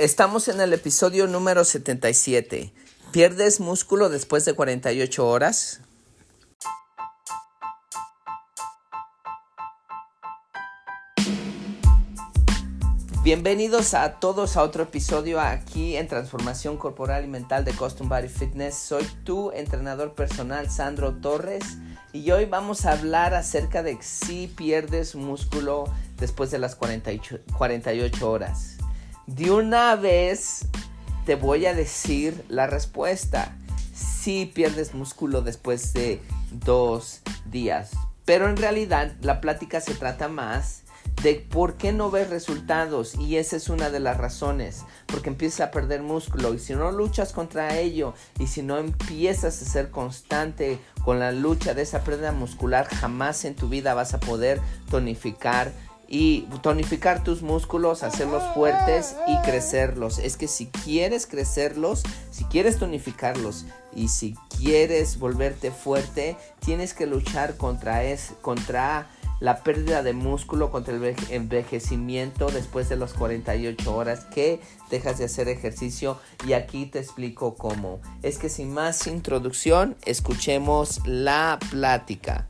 Estamos en el episodio número 77. ¿Pierdes músculo después de 48 horas? Bienvenidos a todos a otro episodio aquí en Transformación Corporal y Mental de Custom Body Fitness. Soy tu entrenador personal, Sandro Torres, y hoy vamos a hablar acerca de si pierdes músculo después de las 48, 48 horas. De una vez te voy a decir la respuesta. Si pierdes músculo después de dos días. Pero en realidad la plática se trata más de por qué no ves resultados y esa es una de las razones porque empiezas a perder músculo y si no luchas contra ello y si no empiezas a ser constante con la lucha de esa pérdida muscular jamás en tu vida vas a poder tonificar y tonificar tus músculos, hacerlos fuertes y crecerlos. Es que si quieres crecerlos, si quieres tonificarlos y si quieres volverte fuerte, tienes que luchar contra, es, contra la pérdida de músculo, contra el envejecimiento después de las 48 horas que dejas de hacer ejercicio. Y aquí te explico cómo. Es que sin más introducción, escuchemos la plática.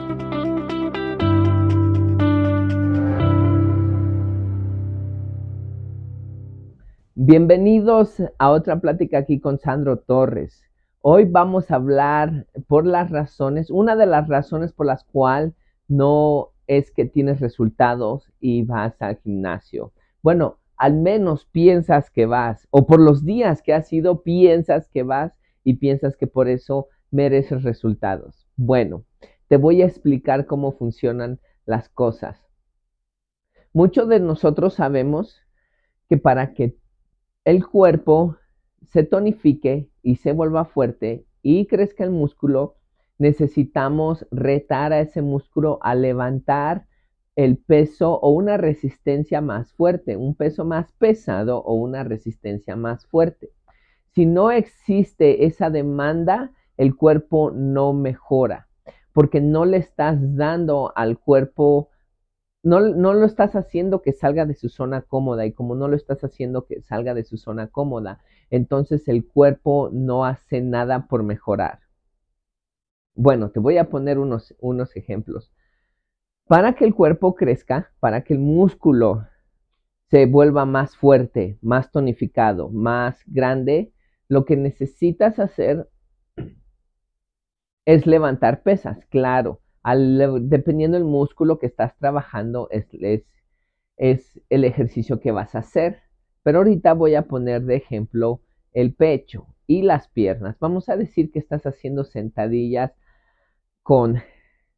Bienvenidos a otra plática aquí con Sandro Torres. Hoy vamos a hablar por las razones, una de las razones por las cuales no es que tienes resultados y vas al gimnasio. Bueno, al menos piensas que vas, o por los días que has ido, piensas que vas y piensas que por eso mereces resultados. Bueno, te voy a explicar cómo funcionan las cosas. Muchos de nosotros sabemos que para que el cuerpo se tonifique y se vuelva fuerte y crezca el músculo, necesitamos retar a ese músculo a levantar el peso o una resistencia más fuerte, un peso más pesado o una resistencia más fuerte. Si no existe esa demanda, el cuerpo no mejora, porque no le estás dando al cuerpo no, lo estás haciendo que salga de su zona cómoda y como no lo estás haciendo que salga de su zona cómoda, entonces el cuerpo no hace nada por mejorar. Bueno, te voy a poner unos, unos ejemplos. Para que el cuerpo crezca, para que el músculo se vuelva más fuerte, más tonificado, más grande, lo que necesitas hacer es levantar pesas, claro dependiendo del músculo que estás trabajando, es, es el ejercicio que vas a hacer. Pero ahorita voy a poner de ejemplo el pecho y las piernas. Vamos a decir que estás haciendo sentadillas con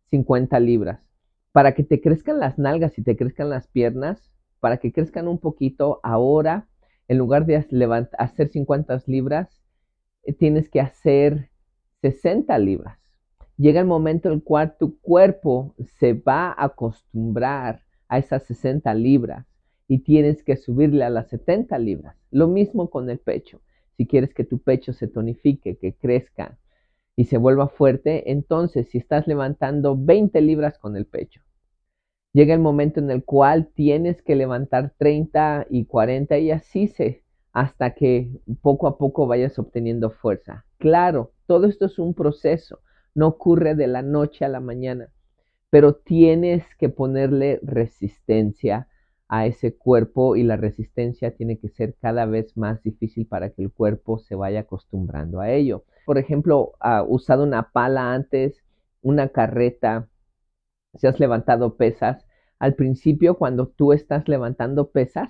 50 libras. Para que te crezcan las nalgas y te crezcan las piernas, para que crezcan un poquito, ahora, en lugar de hacer 50 libras, eh, tienes que hacer 60 libras llega el momento en el cual tu cuerpo se va a acostumbrar a esas 60 libras y tienes que subirle a las 70 libras. Lo mismo con el pecho. Si quieres que tu pecho se tonifique, que crezca y se vuelva fuerte, entonces si estás levantando 20 libras con el pecho, llega el momento en el cual tienes que levantar 30 y 40 y así se hasta que poco a poco vayas obteniendo fuerza. Claro, todo esto es un proceso no ocurre de la noche a la mañana, pero tienes que ponerle resistencia a ese cuerpo y la resistencia tiene que ser cada vez más difícil para que el cuerpo se vaya acostumbrando a ello. Por ejemplo, uh, usado una pala antes, una carreta, si has levantado pesas, al principio cuando tú estás levantando pesas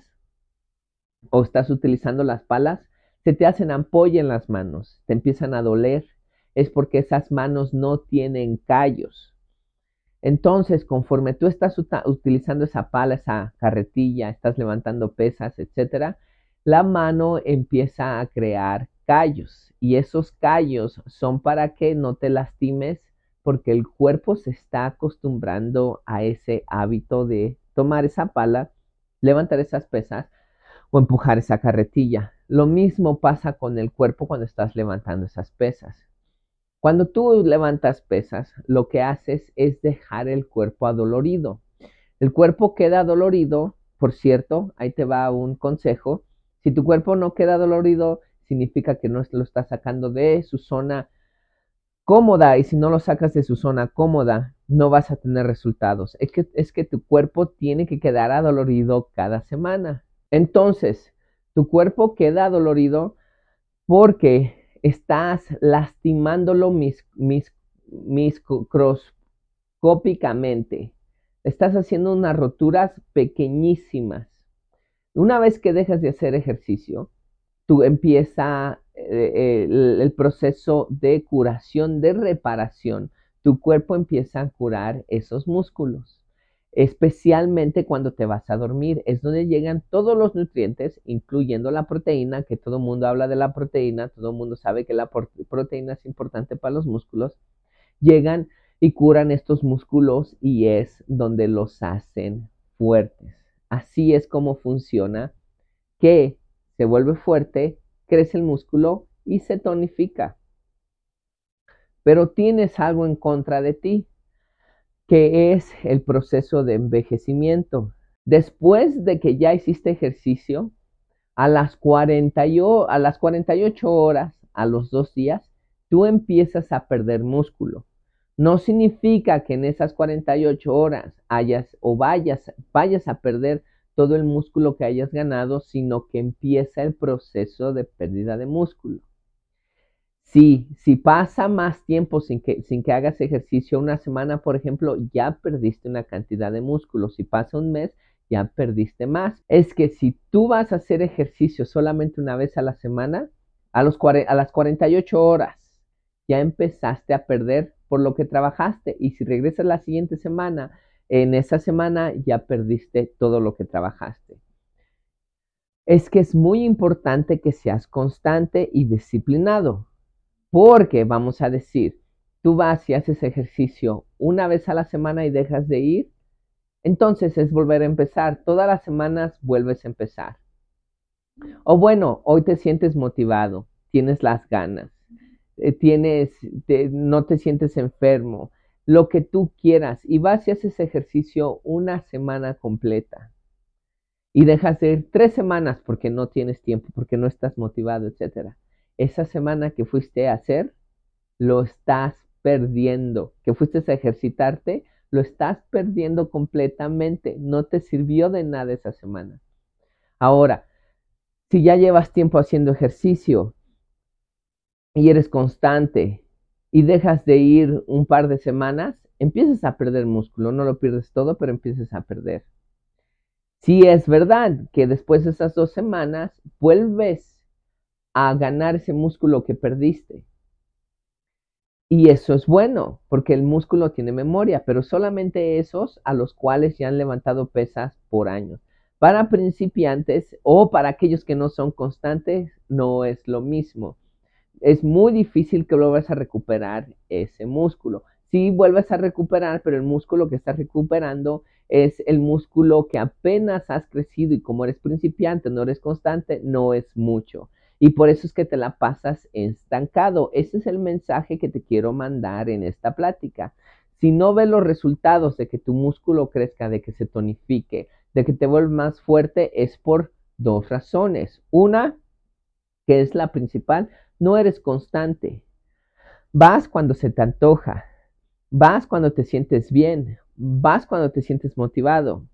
o estás utilizando las palas, se te hacen ampolla en las manos, te empiezan a doler, es porque esas manos no tienen callos. Entonces, conforme tú estás utilizando esa pala, esa carretilla, estás levantando pesas, etcétera, la mano empieza a crear callos y esos callos son para que no te lastimes porque el cuerpo se está acostumbrando a ese hábito de tomar esa pala, levantar esas pesas o empujar esa carretilla. Lo mismo pasa con el cuerpo cuando estás levantando esas pesas. Cuando tú levantas pesas, lo que haces es dejar el cuerpo adolorido. El cuerpo queda adolorido, por cierto, ahí te va un consejo. Si tu cuerpo no queda dolorido, significa que no lo estás sacando de su zona cómoda y si no lo sacas de su zona cómoda, no vas a tener resultados. Es que, es que tu cuerpo tiene que quedar adolorido cada semana. Entonces, tu cuerpo queda adolorido porque estás lastimándolo microscópicamente. Estás haciendo unas roturas pequeñísimas. Una vez que dejas de hacer ejercicio, tú empieza eh, el, proceso de curación, de reparación. Tu cuerpo empieza a curar esos músculos especialmente cuando te vas a dormir. Es donde llegan todos los nutrientes, incluyendo la proteína, que todo el mundo habla de la proteína, todo el mundo sabe que la proteína es importante para los músculos. Llegan y curan estos músculos y es donde los hacen fuertes. Así es como funciona, que se vuelve fuerte crece el músculo y se tonifica. Pero tienes algo en contra de ti, que es el proceso de envejecimiento. Después de que ya hiciste ejercicio, a las, 40 a las 48 horas, a los dos días, tú empiezas a perder músculo. No significa que en esas 48 horas hayas o vayas, vayas a perder todo el músculo que hayas ganado, sino que empieza el proceso de pérdida de músculo. Si, si pasa más tiempo sin que, sin que hagas ejercicio, una semana, por ejemplo, ya perdiste una cantidad de músculo. Si pasa un mes, ya perdiste más. Es que si tú vas a hacer ejercicio solamente una vez a la semana, a, los, a las 48 horas, ya empezaste a perder por lo que trabajaste. Y si regresas la siguiente semana en esa semana ya perdiste todo lo que trabajaste. Es que es muy importante que seas constante y disciplinado, porque vamos a decir, tú vas y haces ejercicio una vez a la semana y dejas de ir, entonces es volver a empezar. Todas las semanas vuelves a empezar. O bueno, hoy te sientes motivado, tienes las ganas, eh, tienes, no te sientes enfermo, lo que tú quieras y vas y haces ejercicio una semana completa y dejas de ir tres semanas porque no tienes tiempo, porque no estás motivado, etc. Esa semana que fuiste a hacer, lo estás perdiendo. Que fuiste a ejercitarte, lo estás perdiendo completamente. No te sirvió de nada esa semana. Ahora, si ya llevas tiempo haciendo ejercicio y eres constante y dejas de ir un par de semanas, empiezas a perder músculo. No lo pierdes todo, pero empiezas a perder. Si es verdad que después de esas dos semanas vuelves a ganar ese músculo que perdiste. Y eso es bueno, porque el músculo tiene memoria, pero solamente esos a los cuales ya han levantado pesas por años. Para principiantes o para aquellos que no son constantes, no es lo mismo es muy difícil que vuelvas a recuperar ese músculo. Sí vuelves a recuperar, pero el músculo que estás recuperando es el músculo que apenas has crecido y como eres principiante, no eres constante, no es mucho. Y por eso es que te la pasas estancado. Ese es el mensaje que te quiero mandar en esta plática. Si no ves los resultados de que tu músculo crezca, de que se tonifique, de que te vuelvas más fuerte, es por dos razones. Una, que es la principal, no eres constante. Vas cuando se te antoja, vas cuando te sientes bien, vas cuando te sientes motivado.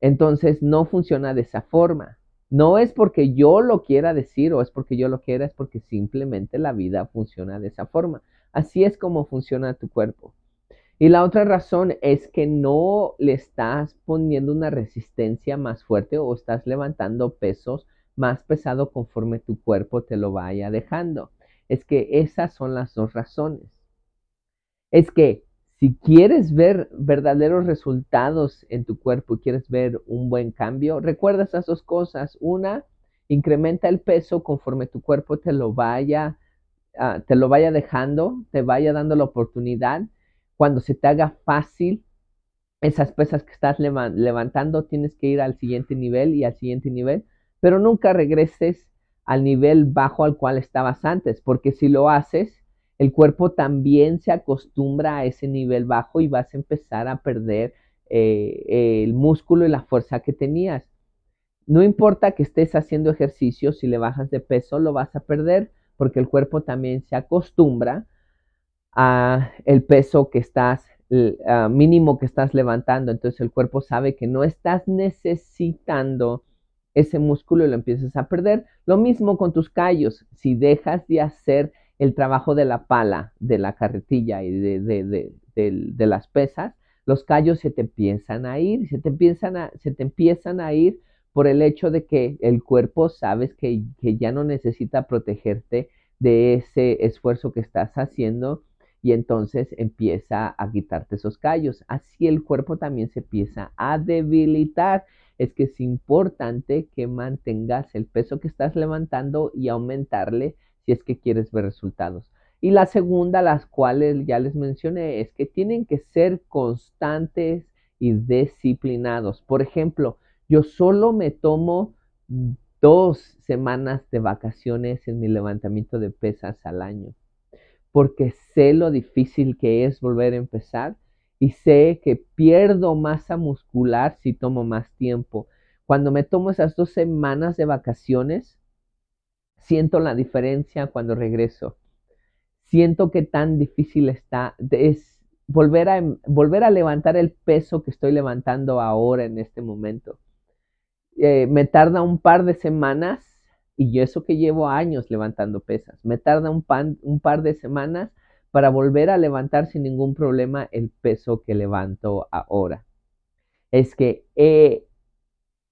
Entonces no funciona de esa forma. No es porque yo lo quiera decir o es porque yo lo quiera, es porque simplemente la vida funciona de esa forma. Así es como funciona tu cuerpo. Y la otra razón es que no le estás poniendo una resistencia más fuerte o estás levantando pesos más pesado conforme tu cuerpo te lo vaya dejando. Es que esas son las dos razones. Es que si quieres ver verdaderos resultados en tu cuerpo y quieres ver un buen cambio, recuerda esas dos cosas. Una, incrementa el peso conforme tu cuerpo te lo vaya, ah, te lo vaya dejando, te vaya dando la oportunidad. Cuando se te haga fácil esas pesas que estás levantando, tienes que ir al siguiente nivel y al siguiente nivel, pero nunca regreses al nivel bajo al cual estabas antes, porque si lo haces, el cuerpo también se acostumbra a ese nivel bajo y vas a empezar a perder eh, el músculo y la fuerza que tenías. No importa que estés haciendo ejercicio, si le bajas de peso lo vas a perder porque el cuerpo también se acostumbra a el peso que estás mínimo que estás levantando. Entonces el cuerpo sabe que no estás necesitando ese músculo y lo empiezas a perder. Lo mismo con tus callos. Si dejas de hacer el trabajo de la pala, de la carretilla y de, las pesas, los callos se te empiezan a ir, se te empiezan a, se te empiezan a ir por el hecho de que el cuerpo sabes que, que ya no necesita protegerte de ese esfuerzo que estás haciendo y entonces empieza a quitarte esos callos. Así el cuerpo también se empieza a debilitar. Es que es importante que mantengas el peso que estás levantando y aumentarle si es que quieres ver resultados. Y la segunda, las cuales ya les mencioné, es que tienen que ser constantes y disciplinados. Por ejemplo, yo solo me tomo dos semanas de vacaciones en mi levantamiento de pesas al año, porque sé lo difícil que es volver a empezar y sé que pierdo masa muscular si tomo más tiempo. Cuando me tomo esas dos semanas de vacaciones, Siento la diferencia cuando regreso. Siento que tan difícil está. Es volver a, volver a levantar el peso que estoy levantando ahora en este momento. Eh, me tarda un par de semanas y yo eso que llevo años levantando pesas. Me tarda un, un par de semanas para volver a levantar sin ningún problema el peso que levanto ahora. Es que he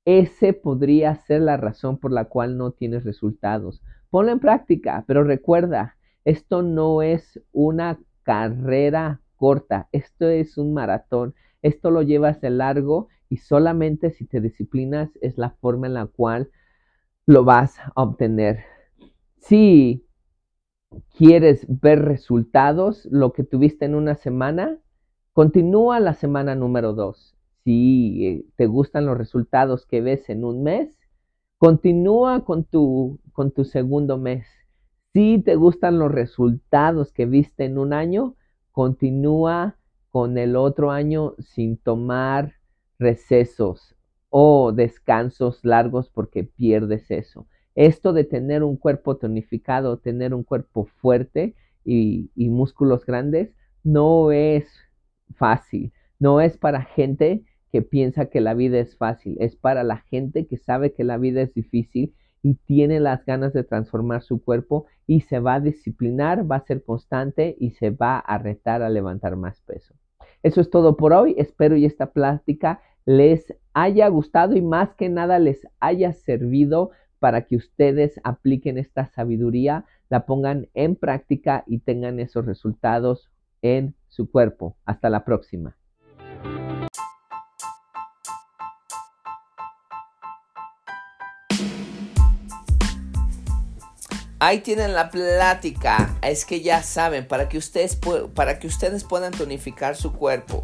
ese podría ser la razón por la cual no tienes resultados. Ponlo en práctica, pero recuerda, esto no es una carrera corta, esto es un maratón, esto lo llevas de largo y solamente si te disciplinas es la forma en la cual lo vas a obtener. Si quieres ver resultados, lo que tuviste en una semana, continúa la semana número dos si eh, te gustan los resultados que ves en un mes, continúa con tu, con tu segundo mes. Si te gustan los resultados que viste en un año, continúa con el otro año sin tomar recesos o descansos largos porque pierdes eso. Esto de tener un cuerpo tonificado, tener un cuerpo fuerte y, y músculos grandes, no es fácil. No es para gente que piensa que la vida es fácil, es para la gente que sabe que la vida es difícil y tiene las ganas de transformar su cuerpo y se va a disciplinar, va a ser constante y se va a retar a levantar más peso. Eso es todo por hoy. Espero y esta plática les haya gustado y más que nada les haya servido para que ustedes apliquen esta sabiduría, la pongan en práctica y tengan esos resultados en su cuerpo. Hasta la próxima. Ahí tienen la plática. Es que ya saben, para que ustedes, para que ustedes puedan tonificar su cuerpo,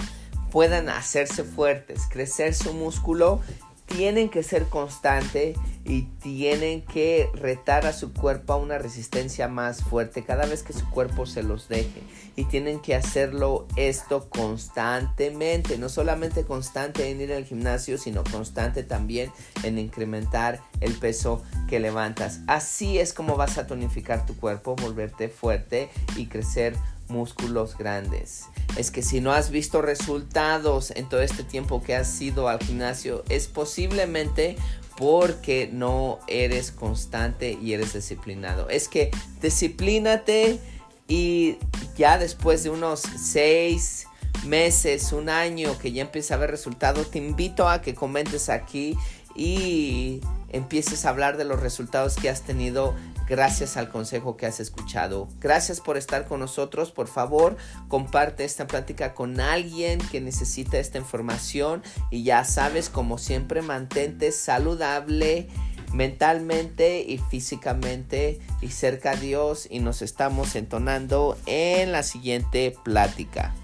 puedan hacerse fuertes, crecer su músculo, tienen que ser constantes y tienen que retar a su cuerpo a una resistencia más fuerte cada vez que su cuerpo se los deje. Y tienen que hacerlo esto constantemente, no solamente constante en ir al gimnasio, sino constante también en incrementar el peso que levantas. Así es como vas a tonificar tu cuerpo, volverte fuerte y crecer músculos grandes. Es que si no has visto resultados en todo este tiempo que has ido al gimnasio, es posiblemente porque no eres constante y eres disciplinado. Es que disciplínate y ya después de unos seis meses, un año que ya empieza a ver resultados, te invito a que comentes aquí y empieces a hablar de los resultados que has tenido gracias al consejo que has escuchado. Gracias por estar con nosotros. Por favor, comparte esta plática con alguien que necesita esta información y ya sabes, como siempre, mantente saludable mentalmente y físicamente y cerca a Dios y nos estamos entonando en la siguiente plática.